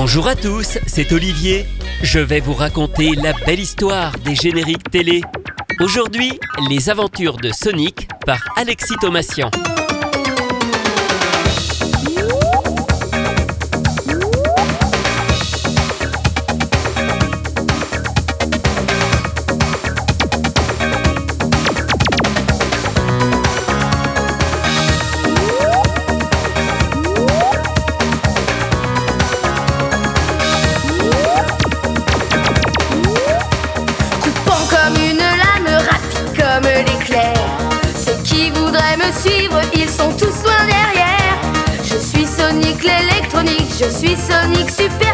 Bonjour à tous, c'est Olivier. Je vais vous raconter la belle histoire des génériques télé. Aujourd'hui, les aventures de Sonic par Alexis Thomasian. Ils sont tous loin derrière. Je suis Sonic l'électronique, je suis Sonic supersonique.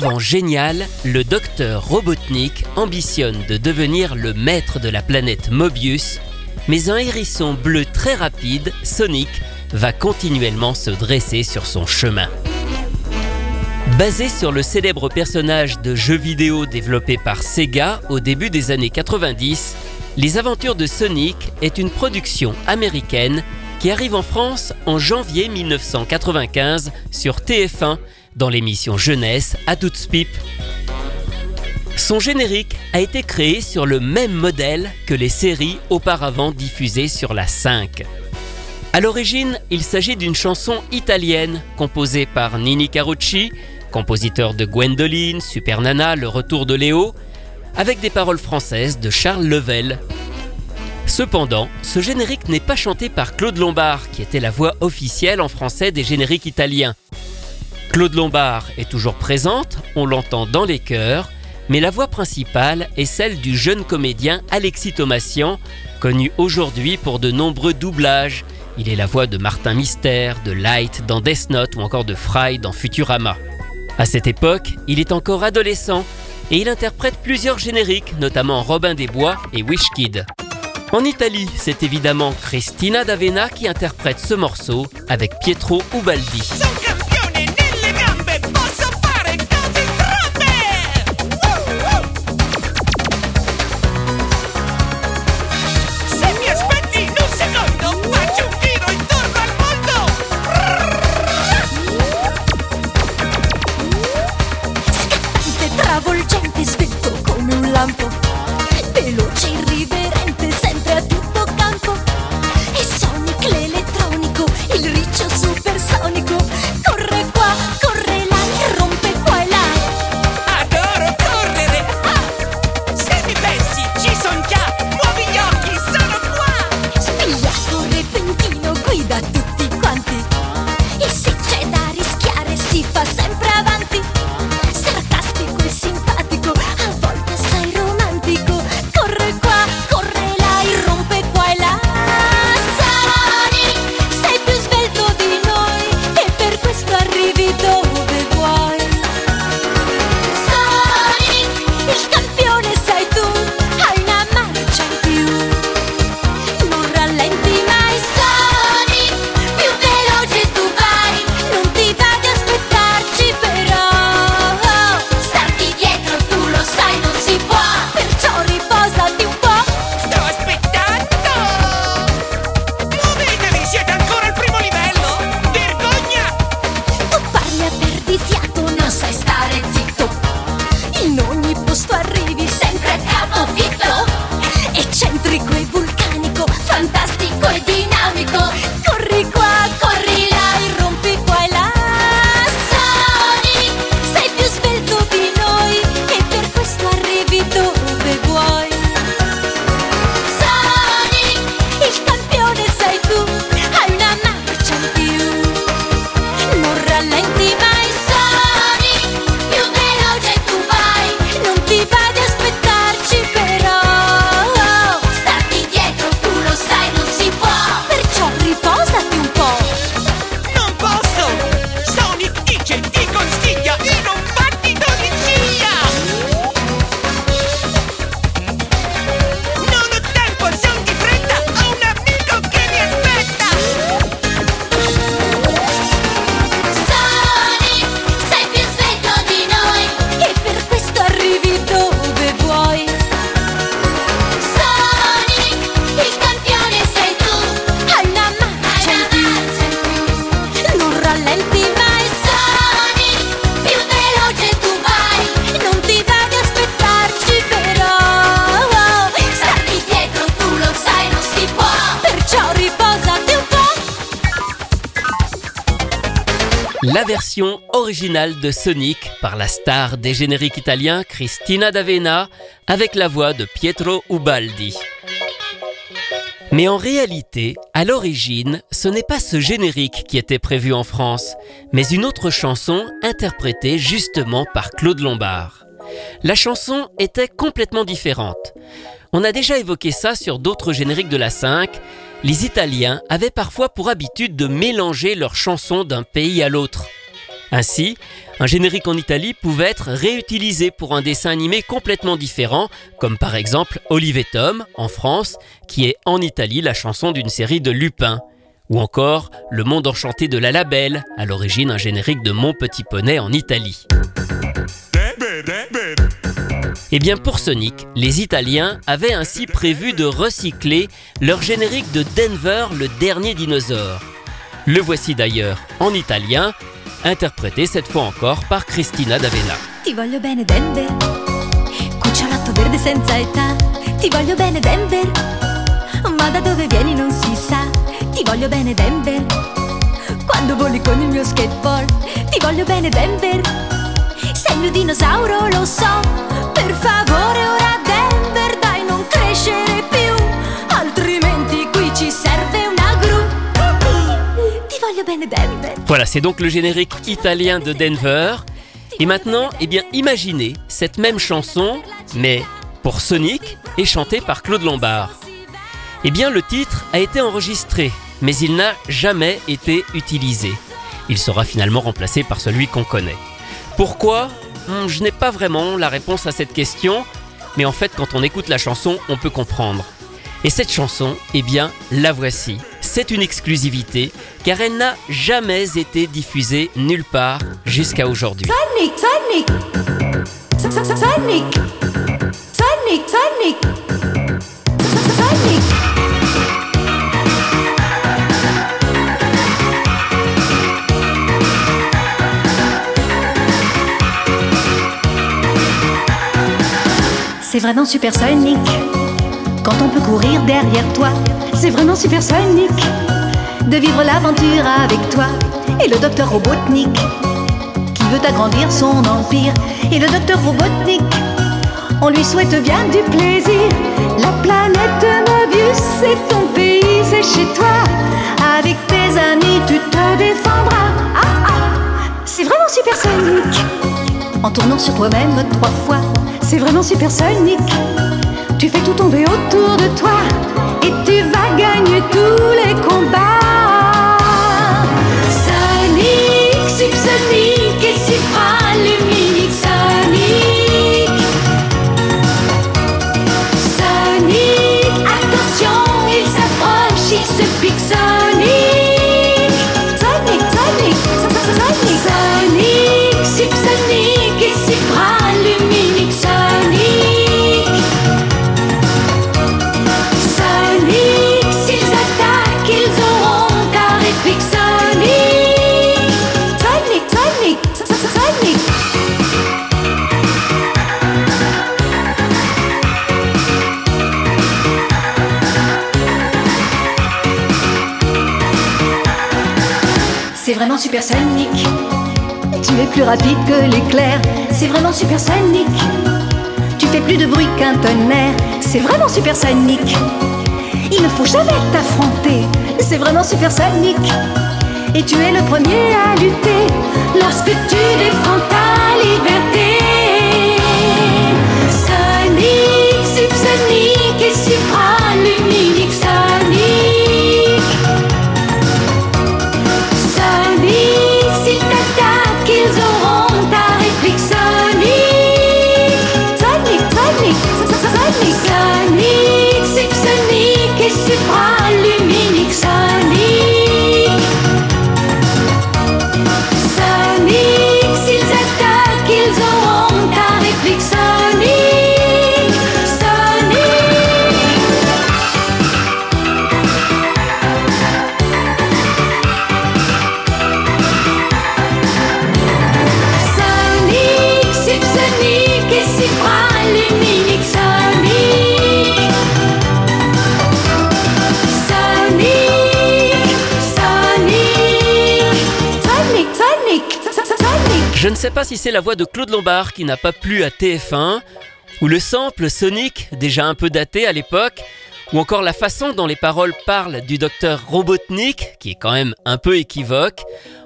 Savant génial, le docteur Robotnik ambitionne de devenir le maître de la planète Mobius, mais un hérisson bleu très rapide, Sonic, va continuellement se dresser sur son chemin. Basé sur le célèbre personnage de jeu vidéo développé par Sega au début des années 90, Les Aventures de Sonic est une production américaine qui arrive en France en janvier 1995 sur TF1 dans l'émission Jeunesse à toute pipe. Son générique a été créé sur le même modèle que les séries auparavant diffusées sur la 5. À l'origine, il s'agit d'une chanson italienne composée par Nini Carucci, compositeur de Gwendoline, Super Nana, Le Retour de Léo, avec des paroles françaises de Charles Level. Cependant, ce générique n'est pas chanté par Claude Lombard, qui était la voix officielle en français des génériques italiens. Claude Lombard est toujours présente, on l'entend dans les chœurs, mais la voix principale est celle du jeune comédien Alexis Thomasian, connu aujourd'hui pour de nombreux doublages. Il est la voix de Martin Mystère, de Light dans Death Note ou encore de Fry dans Futurama. À cette époque, il est encore adolescent et il interprète plusieurs génériques, notamment Robin des Bois et Wish Kid. En Italie, c'est évidemment Cristina D'Avena qui interprète ce morceau avec Pietro Ubaldi. Originale de Sonic par la star des génériques italiens Cristina D'Avena avec la voix de Pietro Ubaldi. Mais en réalité, à l'origine, ce n'est pas ce générique qui était prévu en France, mais une autre chanson interprétée justement par Claude Lombard. La chanson était complètement différente. On a déjà évoqué ça sur d'autres génériques de la 5. Les Italiens avaient parfois pour habitude de mélanger leurs chansons d'un pays à l'autre. Ainsi, un générique en Italie pouvait être réutilisé pour un dessin animé complètement différent, comme par exemple Olive et Tom en France, qui est en Italie la chanson d'une série de Lupin. Ou encore Le Monde Enchanté de la Labelle, à l'origine un générique de Mon Petit Poney en Italie. Et bien pour Sonic, les Italiens avaient ainsi prévu de recycler leur générique de Denver, le dernier dinosaure. Le voici d'ailleurs en italien, interprété cette fois encore par Cristina D'Avena. Ti voglio bene Denver. Cucciolotto verde senza età. Ti voglio bene Denver. Ma da dove vieni non si sa. Ti voglio bene Denver. Quando voli con il mio skateboard. Ti voglio bene Denver. Sei il mio dinosauro lo so. Per favore ora Denver Dai non crescere più Voilà, c'est donc le générique italien de Denver. Et maintenant, eh bien, imaginez cette même chanson, mais pour Sonic, et chantée par Claude Lombard. Eh bien, le titre a été enregistré, mais il n'a jamais été utilisé. Il sera finalement remplacé par celui qu'on connaît. Pourquoi? Hmm, Je n'ai pas vraiment la réponse à cette question, mais en fait, quand on écoute la chanson, on peut comprendre. Et cette chanson, eh bien, la voici. C'est une exclusivité, car elle n'a jamais été diffusée nulle part jusqu'à aujourd'hui. Sonic, Sonic, Sonic, Sonic, Sonic, Sonic. C'est vraiment supersonique. Quand on peut courir derrière toi, c'est vraiment supersonique. De vivre l'aventure avec toi et le docteur Robotnik qui veut agrandir son empire. Et le docteur Robotnik, on lui souhaite bien du plaisir. La planète Mobius, c'est ton pays, c'est chez toi. Avec tes amis, tu te défendras. Ah ah, c'est vraiment supersonique. En tournant sur toi-même trois fois, c'est vraiment supersonique. Tu fais tout tomber autour de toi et tu vas gagner tous les combats. Plus rapide que l'éclair. C'est vraiment supersonique. Tu fais plus de bruit qu'un tonnerre. C'est vraiment supersonique. Il ne faut jamais t'affronter. C'est vraiment supersonique. Et tu es le premier à lutter lorsque tu défends ta Je ne sais pas si c'est la voix de Claude Lombard qui n'a pas plu à TF1, ou le sample Sonic, déjà un peu daté à l'époque, ou encore la façon dont les paroles parlent du docteur Robotnik, qui est quand même un peu équivoque.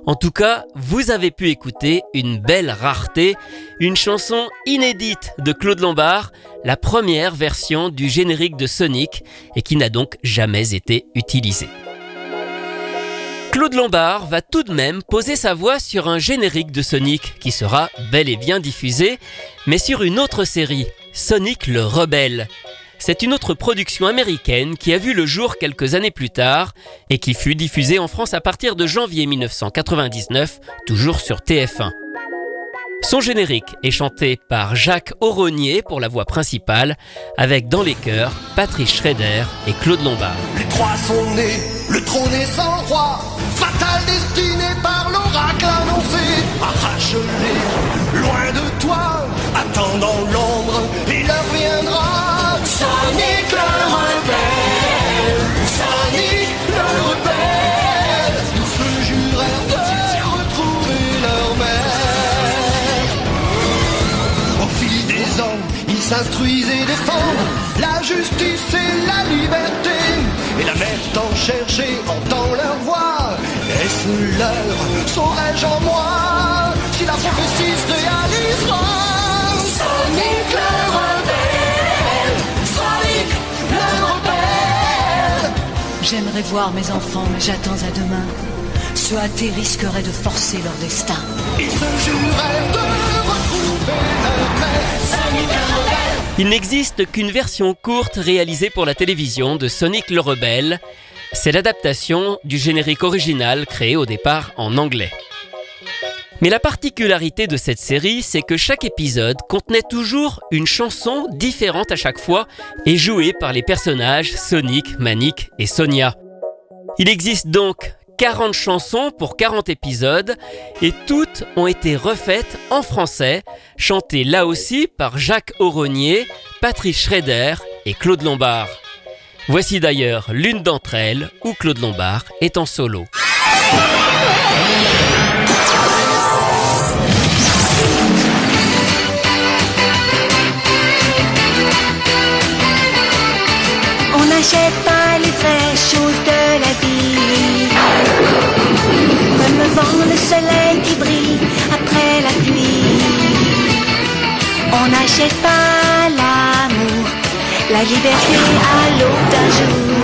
En tout cas, vous avez pu écouter une belle rareté, une chanson inédite de Claude Lombard, la première version du générique de Sonic, et qui n'a donc jamais été utilisée. Claude Lombard va tout de même poser sa voix sur un générique de Sonic qui sera bel et bien diffusé, mais sur une autre série, Sonic le Rebelle. C'est une autre production américaine qui a vu le jour quelques années plus tard et qui fut diffusée en France à partir de janvier 1999, toujours sur TF1. Son générique est chanté par Jacques Auronier pour la voix principale, avec dans les chœurs Patrice Schrader et Claude Lombard. Les trois sont nés, le trône est sans roi, fatale destinée par l'oracle annoncé. Arrache-les, loin de toi, attends dans l'ombre, s'instruisent et défendent la justice et la liberté. Et la mère tant cherchée entend leur voix. Est-ce l'heure Saurais-je en moi si la prophétie se réalisera Sonic le rebelle, Sonic le rebelle. J'aimerais voir mes enfants, mais j'attends à demain. Ce hâté risquerait de forcer leur destin. Ils se jurèrent de retrouver leur le rebelle. Il n'existe qu'une version courte réalisée pour la télévision de Sonic le Rebelle. C'est l'adaptation du générique original créé au départ en anglais. Mais la particularité de cette série, c'est que chaque épisode contenait toujours une chanson différente à chaque fois et jouée par les personnages Sonic, Manic et Sonia. Il existe donc 40 chansons pour 40 épisodes et toutes ont été refaites en français, chantées là aussi par Jacques Auronier, Patrice Schrader et Claude Lombard. Voici d'ailleurs l'une d'entre elles où Claude Lombard est en solo. On n'achète pas les vraies choses de la vie. Comme vent, le soleil qui brille après la pluie. On n'achète pas l'amour, la liberté à l'aube d'un jour.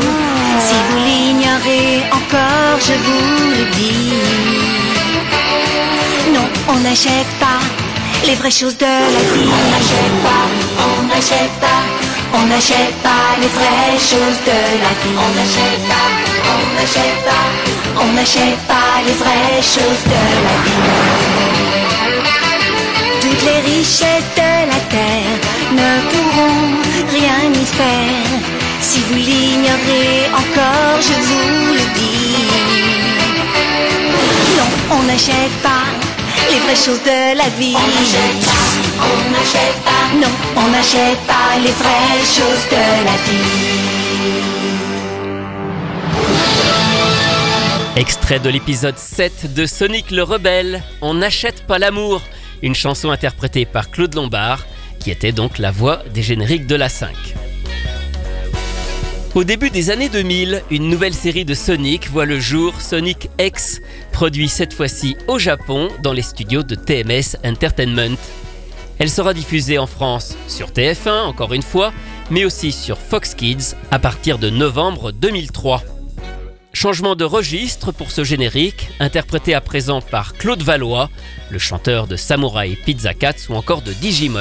Si vous l'ignorez encore, je vous le dis. Non, on n'achète pas les vraies choses de la vie. On n'achète pas, on n'achète pas, on n'achète pas les vraies choses de la vie. On n'achète pas, on n'achète pas, on n'achète pas les vraies choses de la vie. Toutes les richesses de la terre ne pourront rien y faire. Si vous l'ignorez encore, je vous le dis. Non, on n'achète pas les vraies choses de la vie. On n'achète pas, on n'achète pas. Non, on n'achète pas les vraies choses de la vie. Extrait de l'épisode 7 de Sonic le Rebelle, On n'achète pas l'amour, une chanson interprétée par Claude Lombard, qui était donc la voix des génériques de la 5. Au début des années 2000, une nouvelle série de Sonic voit le jour, Sonic X, produit cette fois-ci au Japon dans les studios de TMS Entertainment. Elle sera diffusée en France sur TF1 encore une fois, mais aussi sur Fox Kids à partir de novembre 2003. Changement de registre pour ce générique, interprété à présent par Claude Valois, le chanteur de Samurai Pizza Cats ou encore de Digimon.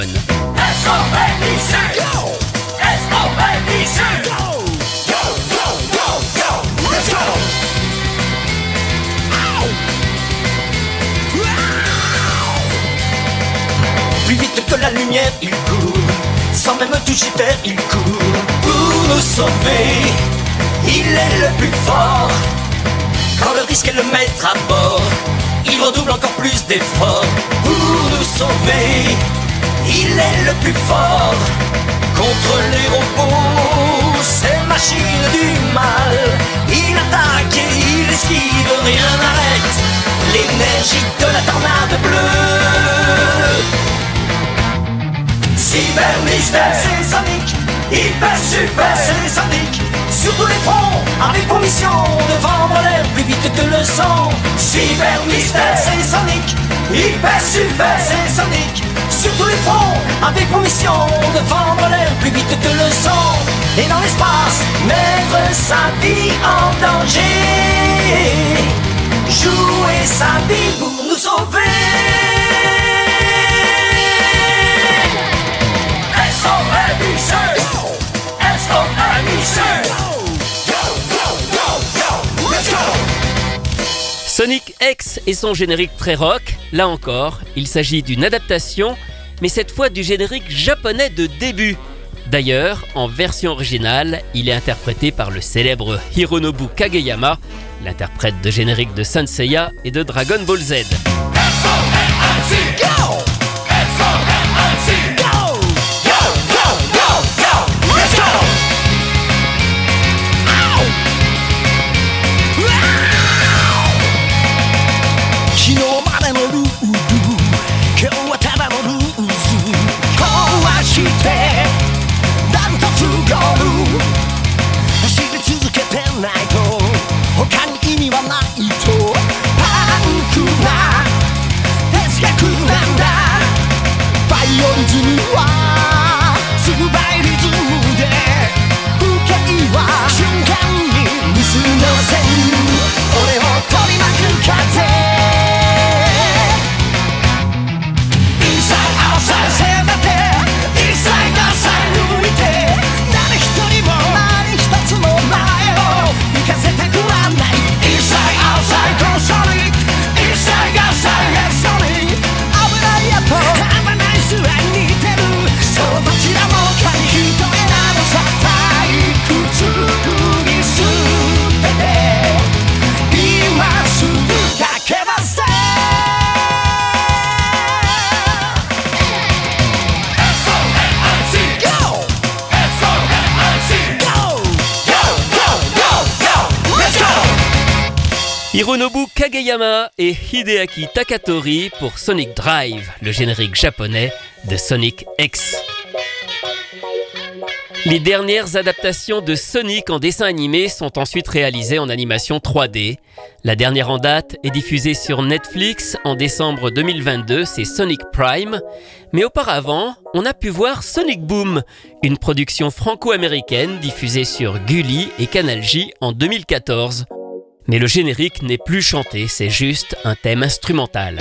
Plus vite que la lumière, il court. Sans même toucher terre, il court. Pour nous sauver, il est le plus fort. Quand le risque est le mettre à bord, il redouble encore plus d'efforts. Pour nous sauver, il est le plus fort. Contre les robots, ces machines du mal. Il attaque et il esquive, rien n'arrête. L'énergie de la tornade bleue. Cyber mystère, c'est Sonic. Hyper super, c'est Sonic. Sur tous les fronts, avec pour mission de vendre l'air plus vite que le sang. Cyber mystère, c'est Sonic. Hyper super, c'est Sonic. Sur tous les fronts, avec pour mission de vendre l'air plus vite que le sang. Et dans l'espace, mettre sa vie en danger. Jouer sa vie pour nous sauver. Sonic X et son générique très rock, là encore, il s'agit d'une adaptation, mais cette fois du générique japonais de début. D'ailleurs, en version originale, il est interprété par le célèbre Hironobu Kageyama, l'interprète de générique de Sanseiya et de Dragon Ball Z. Hironobu Kageyama et Hideaki Takatori pour Sonic Drive, le générique japonais de Sonic X. Les dernières adaptations de Sonic en dessin animé sont ensuite réalisées en animation 3D. La dernière en date est diffusée sur Netflix en décembre 2022, c'est Sonic Prime. Mais auparavant, on a pu voir Sonic Boom, une production franco-américaine diffusée sur Gulli et Canal J en 2014. Mais le générique n'est plus chanté, c'est juste un thème instrumental.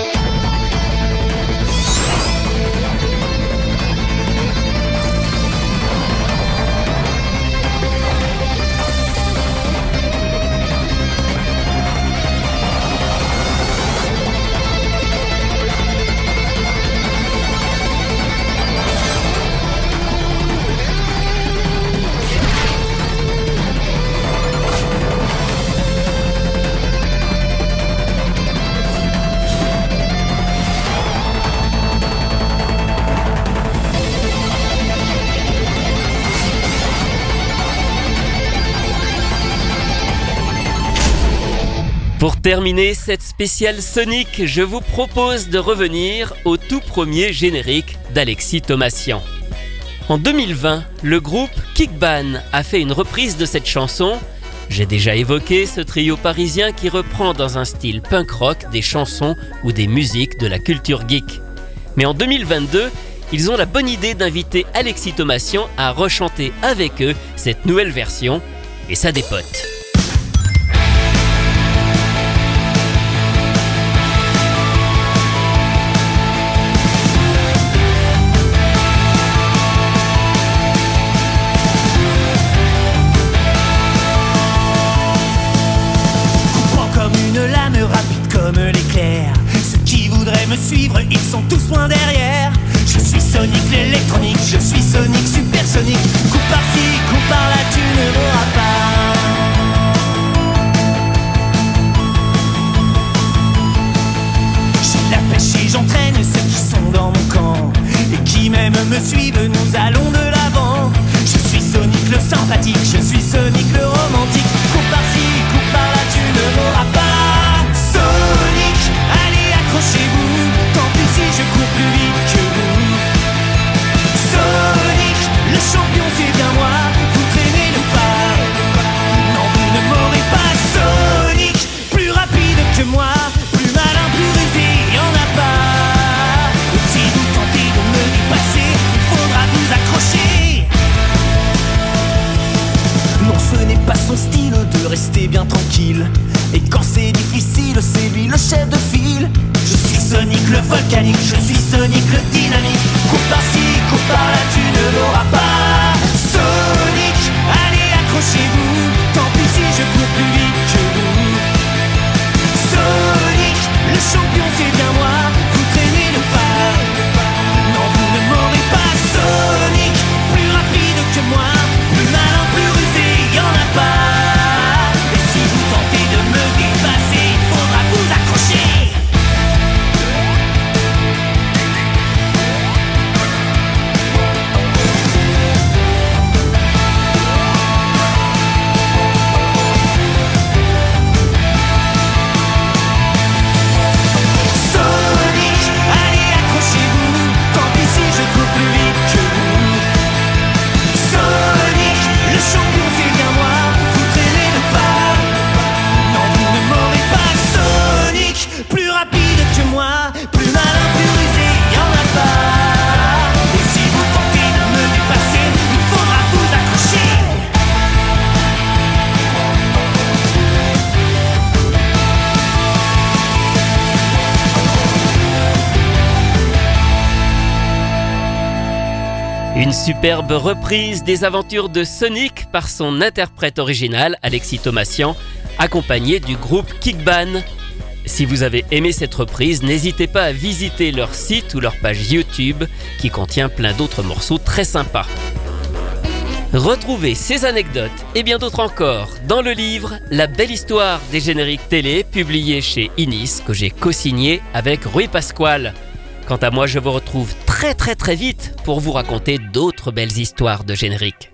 Pour terminer cette spéciale Sonic, je vous propose de revenir au tout premier générique d'Alexis Thomasian. En 2020, le groupe Kickban a fait une reprise de cette chanson. J'ai déjà évoqué ce trio parisien qui reprend dans un style punk rock des chansons ou des musiques de la culture geek. Mais en 2022, ils ont la bonne idée d'inviter Alexis Thomasian à rechanter avec eux cette nouvelle version, et ça dépote. Suivre, ils sont tous Une superbe reprise des aventures de Sonic par son interprète original, Alexis Thomasian, accompagné du groupe Kickban. Si vous avez aimé cette reprise, n'hésitez pas à visiter leur site ou leur page YouTube qui contient plein d'autres morceaux très sympas. Retrouvez ces anecdotes et bien d'autres encore dans le livre La belle histoire des génériques télé publié chez Inis que j'ai co-signé avec Rui Pasquale. Quant à moi, je vous retrouve très très très vite pour vous raconter d'autres belles histoires de génériques.